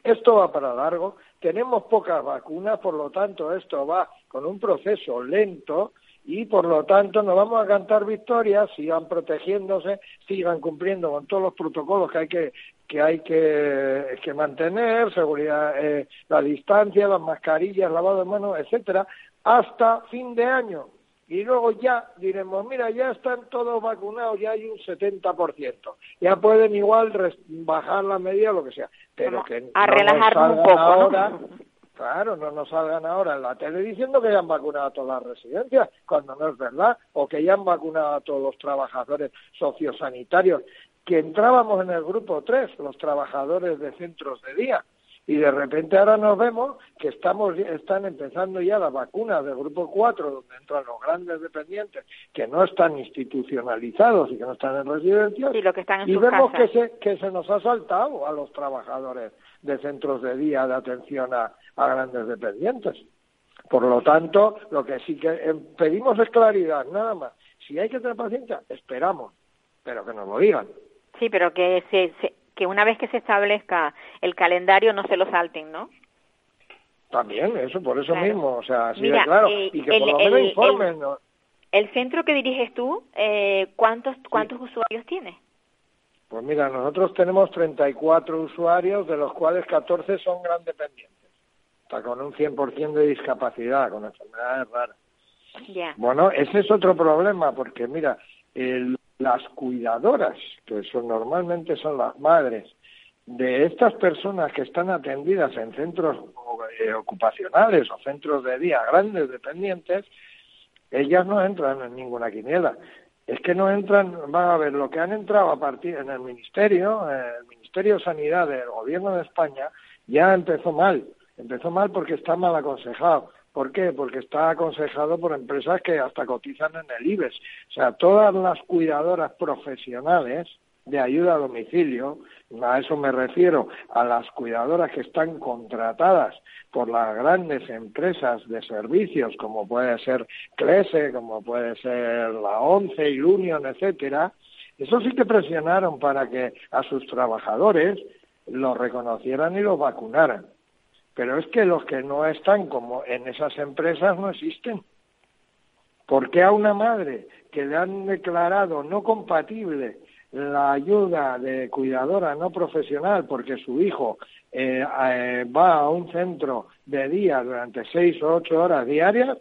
esto va para largo, tenemos pocas vacunas, por lo tanto, esto va con un proceso lento, y por lo tanto no vamos a cantar victorias, sigan protegiéndose, sigan cumpliendo con todos los protocolos que hay que que hay que, que mantener, seguridad, eh, la distancia, las mascarillas, lavado de manos, etcétera, hasta fin de año. Y luego ya diremos, mira, ya están todos vacunados, ya hay un 70%. Ya pueden igual bajar la medida, lo que sea. Pero que a relajar un poco, ahora, Claro, no nos salgan ahora en la tele diciendo que ya han vacunado a todas las residencias, cuando no es verdad, o que ya han vacunado a todos los trabajadores sociosanitarios, que entrábamos en el grupo 3, los trabajadores de centros de día, Y de repente ahora nos vemos que estamos, están empezando ya las vacunas del grupo 4, donde entran los grandes dependientes que no están institucionalizados y que no están en residencias. Y, lo que están en y vemos que se, que se nos ha saltado a los trabajadores de centros de día de atención a, a grandes dependientes. Por lo tanto, lo que sí que eh, pedimos es claridad, nada más. Si hay que tener paciencia, esperamos, pero que nos lo digan. Sí, pero que, se, que una vez que se establezca el calendario no se lo salten, ¿no? También, eso, por eso mismo, o sea, sí, claro, eh, y que por lo menos informen. El, centro que diriges tú, eh, ¿cuántos, cuántos usuarios tiene? Pues mira, nosotros tenemos 34 usuarios, de los cuales 14 son gran dependientes, está con un 100% de discapacidad, con enfermedades raras. Bueno, ese es otro problema, porque mira, las cuidadoras, que son, normalmente son las madres, de estas personas que están atendidas en centros eh, ocupacionales o centros de día grandes dependientes, ellas no entran en ninguna quiniela. Es que no entran, van a ver, lo que han entrado a partir en el Ministerio, el Ministerio de Sanidad del Gobierno de España, ya empezó mal. Empezó mal porque está mal aconsejado. ¿Por qué? Porque está aconsejado por empresas que hasta cotizan en el IBEX. O sea, todas las cuidadoras profesionales de ayuda a domicilio, a eso me refiero, a las cuidadoras que están contratadas por las grandes empresas de servicios, como puede ser CLESE, como puede ser la ONCE, Ilunion, etcétera, eso sí que presionaron para que a sus trabajadores los reconocieran y los vacunaran. Pero es que los que no están como en esas empresas no existen. ¿Por qué a una madre que le han declarado no compatible la ayuda de cuidadora no profesional porque su hijo eh, eh, va a un centro de día durante seis o ocho horas diarias,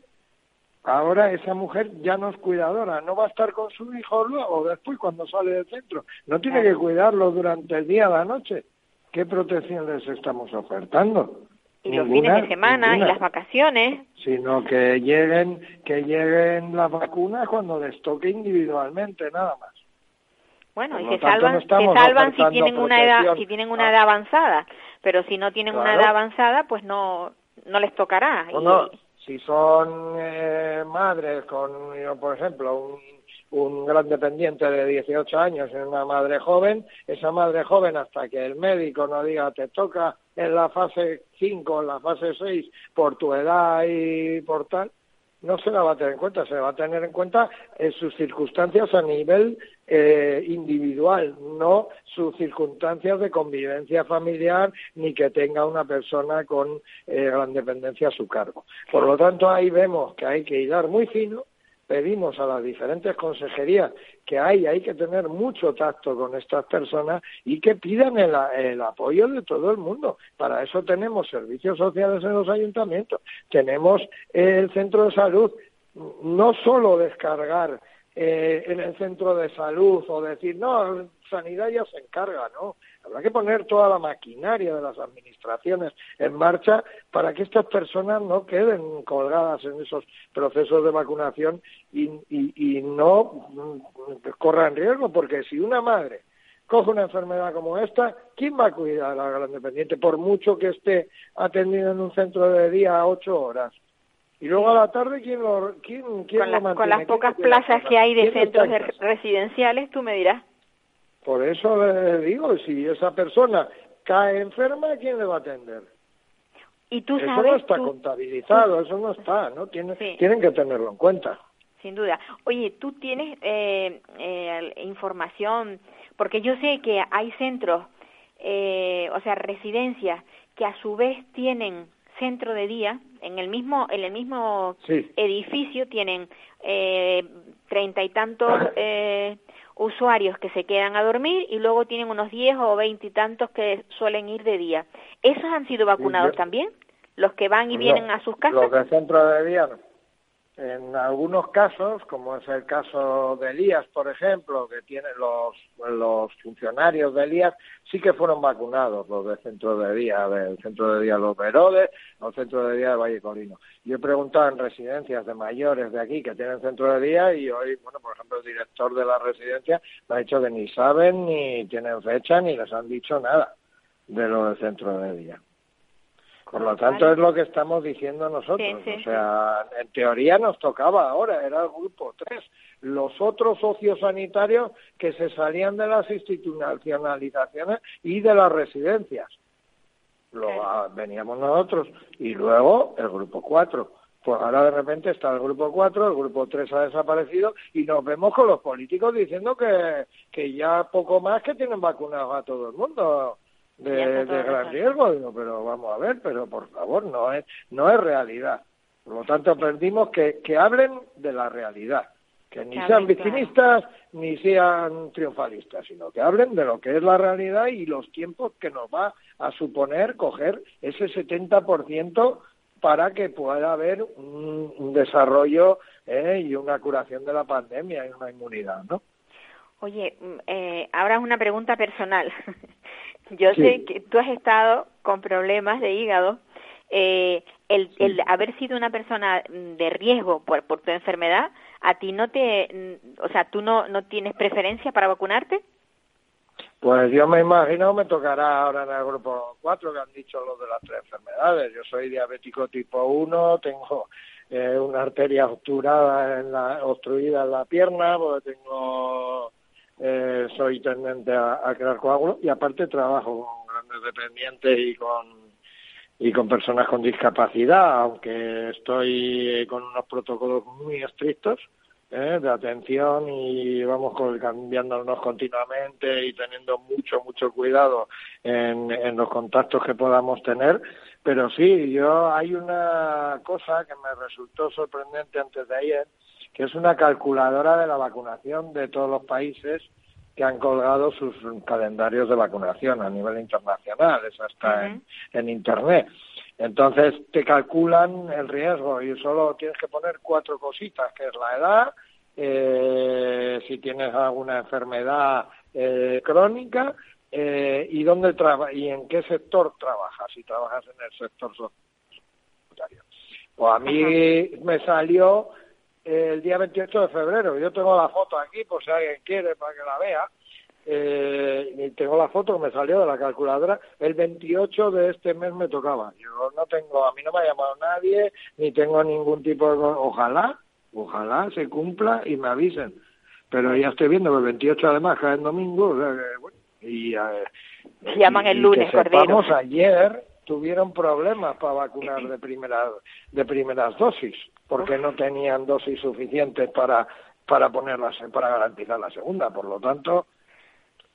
ahora esa mujer ya no es cuidadora, no va a estar con su hijo luego, después cuando sale del centro, no tiene que cuidarlo durante el día o la noche. ¿Qué protección les estamos ofertando? Y los fines de semana y las vacaciones. Sino que lleguen, que lleguen las vacunas cuando les toque individualmente, nada más. Bueno, y se salvan, se salvan si tienen una edad, si tienen una edad avanzada, pero si no tienen una edad avanzada, pues no, no les tocará. si son eh, madres con, por ejemplo, un un gran dependiente de 18 años y una madre joven, esa madre joven hasta que el médico no diga te toca en la fase 5, en la fase 6 por tu edad y por tal, no se la va a tener en cuenta, se va a tener en cuenta en sus circunstancias a nivel eh, individual, no sus circunstancias de convivencia familiar ni que tenga una persona con eh, gran dependencia a su cargo. Por lo tanto, ahí vemos que hay que hilar muy fino pedimos a las diferentes consejerías que hay, hay que tener mucho tacto con estas personas y que pidan el, apoyo de todo el mundo. Para eso tenemos servicios sociales en los ayuntamientos, tenemos el centro de salud, no solo descargar eh, en el centro de salud o decir, no, sanidad ya se encarga, ¿no? Habrá que poner toda la maquinaria de las administraciones en marcha para que estas personas no queden colgadas en esos procesos de vacunación y, y, no corran riesgo, porque si una madre coge una enfermedad como esta, ¿quién va a cuidar a la gran dependiente? Por mucho que esté atendido en un centro de día a ocho horas. Y luego a la tarde, ¿quién lo, quién, quién con, con las pocas plazas que hay de centros residenciales, tú me dirás. Por eso le digo, si esa persona cae enferma, ¿quién le va a atender? Y tú eso sabes, no está contabilizado, eso no está, ¿no? Tienen, tienen que tenerlo en cuenta. Sin duda. Oye, tú tienes eh, eh, información, porque yo sé que hay centros, eh, o sea, residencias, que a su vez tienen centro de día, en el mismo, en el mismo edificio tienen treinta y tantos eh, usuarios que se quedan a dormir y luego tienen unos 10 o 20 y tantos que suelen ir de día. ¿Esos han sido vacunados también? ¿Los que van y vienen a sus casas? Los de centro de día En algunos casos, como es el caso de Elías, por ejemplo, que tienen los, los funcionarios de Elías, sí que fueron vacunados los del centro de día, del centro de día Los Verodes, o centro de día de Valle Colino. Yo he preguntado en residencias de mayores de aquí que tienen centro de día y hoy, bueno, por ejemplo, el director de la residencia me ha dicho que ni saben, ni tienen fecha, ni les han dicho nada de lo del centro de día. Por lo tanto, es lo que estamos diciendo nosotros. o sea, en teoría nos tocaba ahora, era el grupo 3. Los otros sociosanitarios que se salían de las institucionalizaciones y de las residencias. Lo, veníamos nosotros. Y luego el grupo 4. Pues ahora de repente está el grupo 4, el grupo 3 ha desaparecido y nos vemos con los políticos diciendo que, que ya poco más que tienen vacunados a todo el mundo de, gran riesgo. Digo, pero vamos a ver, pero por favor, no es, no es realidad. Por lo tanto, aprendimos que, que hablen de la realidad, que ni sean victimistas ni sean triunfalistas, sino que hablen de lo que es la realidad y los tiempos que nos va a suponer coger ese 70% para que pueda haber un, desarrollo eh, y una curación de la pandemia y una inmunidad, ¿no? Oye, mm, eh, ahora es una pregunta personal. Yo sé que tú has estado con problemas de hígado. Eh, el, el haber sido una persona de riesgo por, por tu enfermedad, ¿a ti no te, o sea, tú no, no tienes preferencia para vacunarte? Pues yo me imagino me tocará ahora en el grupo 4 que han dicho los de las tres enfermedades. Yo soy diabético tipo 1, tengo eh, una arteria obturada en la, obstruida en la pierna, porque tengo eh, soy tendente a, crear coágulos y aparte trabajo con grandes dependientes y con y con personas con discapacidad, aunque estoy con unos protocolos muy estrictos ¿eh? de atención y vamos cambiándonos continuamente y teniendo mucho, mucho cuidado en, en los contactos que podamos tener. Pero sí, yo hay una cosa que me resultó sorprendente antes de ayer, que es una calculadora de la vacunación de todos los países que han colgado sus calendarios de vacunación a nivel internacional, eso está en, Internet. Entonces te calculan el riesgo y solo tienes que poner cuatro cositas, que es la edad, eh, si tienes alguna enfermedad eh, crónica eh, y dónde traba y en qué sector trabajas, si trabajas en el sector sanitario. Pues a mí me salió el día 28 de febrero. Yo tengo la foto aquí, por si alguien quiere, para que la vea. Eh, y tengo la foto que me salió de la calculadora. El 28 de este mes me tocaba. Yo no tengo, a mí no me ha llamado nadie, ni tengo ningún tipo de. Ojalá, ojalá se cumpla y me avisen. Pero ya estoy viendo que el 28 además cae el domingo. O sea y, eh, llaman el lunes, Cordero. ayer tuvieron problemas para vacunar de primeras de primeras dosis porque no tenían dosis suficientes para para ponerlas para garantizar la segunda. Por lo tanto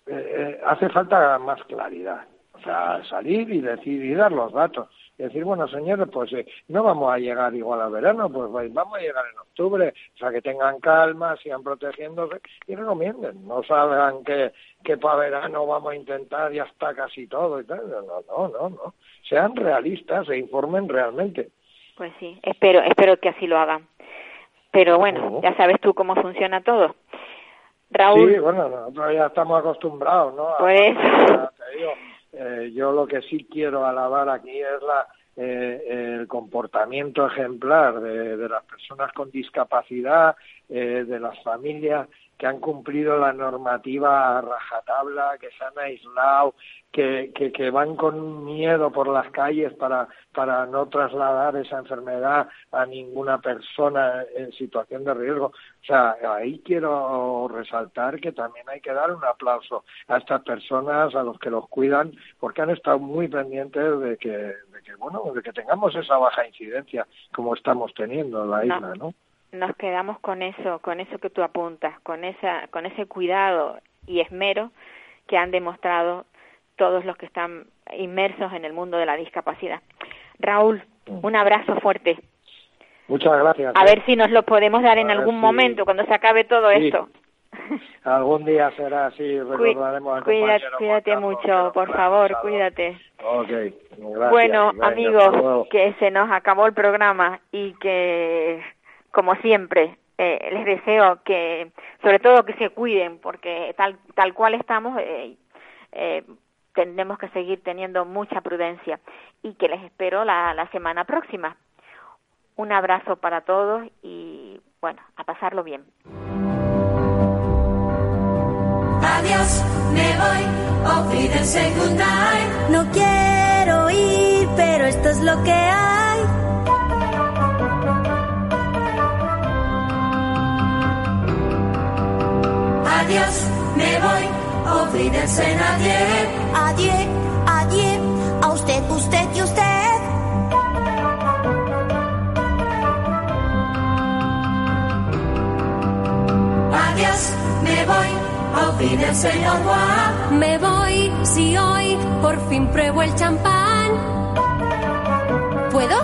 eh, eh, hace falta más claridad. O sea salir y decir y dar los datos y decir bueno señores pues eh, no vamos a llegar igual al verano pues, pues vamos a llegar en octubre o sea que tengan calma sigan protegiéndose y recomienden no salgan que que para verano vamos a intentar ya está casi todo y tal no no no no sean realistas e informen realmente pues sí, espero, espero que así lo hagan. Pero bueno, ya sabes tú cómo funciona todo. Raúl. Sí, bueno, nosotros ya estamos acostumbrados, ¿no? Pues. Eh, yo lo que sí quiero alabar aquí es la eh, el comportamiento ejemplar de, las personas con discapacidad, eh, de las familias que han cumplido la normativa rajatabla, que se han aislado, que, que, que, van con miedo por las calles para, para no trasladar esa enfermedad a ninguna persona en situación de riesgo. O sea, ahí quiero resaltar que también hay que dar un aplauso a estas personas, a los que los cuidan, porque han estado muy pendientes de que, de que bueno, de que tengamos esa baja incidencia como estamos teniendo en la isla, ¿no? Nos quedamos con eso, con eso que tú apuntas, con esa, con ese cuidado y esmero que han demostrado todos los que están inmersos en el mundo de la discapacidad. Raúl, mm. un abrazo fuerte. Muchas gracias. A ver si nos lo podemos dar en algún momento cuando se acabe todo esto. Algún día será así, recordaremos Cuídate, cuídate mucho, por favor, cuídate. Okay, bueno, amigos, que se nos acabó el programa y que como siempre, eh, les deseo que, sobre todo, que se cuiden, porque tal, tal cual estamos, eh, eh tendremos que seguir teniendo mucha prudencia y que les espero la, semana próxima. Un abrazo para todos y, bueno, a pasarlo bien. Adiós, me voy, oh, No quiero ir, pero esto es lo que hay. adiós, me voy, olvídense nadie. Adiós, adiós, a usted, usted y usted. Adiós, me voy, olvídense agua. Me voy, si hoy por fin pruebo el champán. ¿Puedo?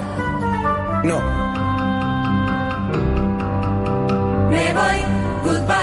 No. Me voy, goodbye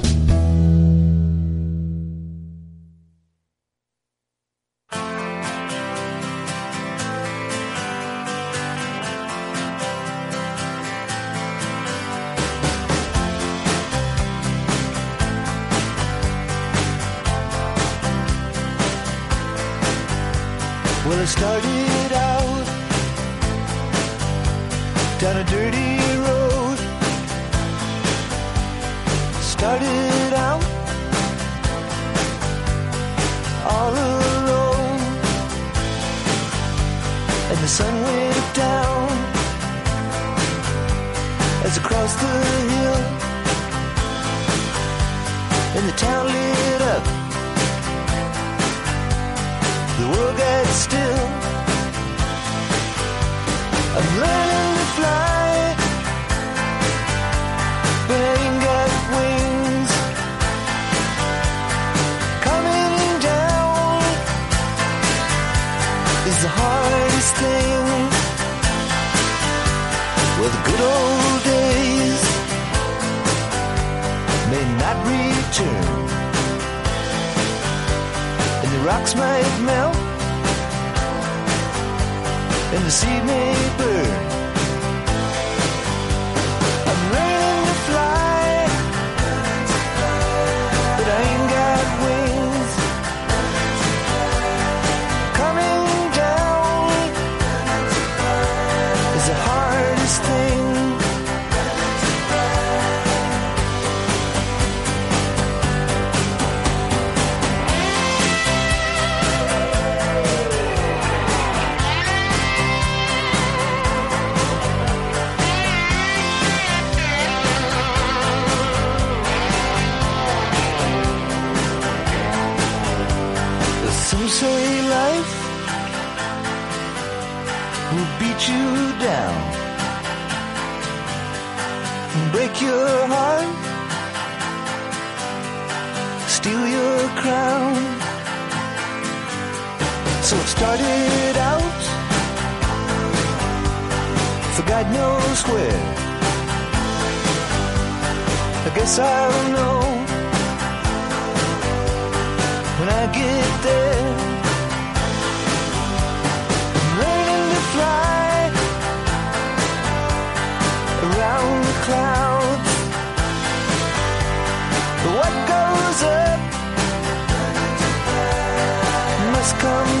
come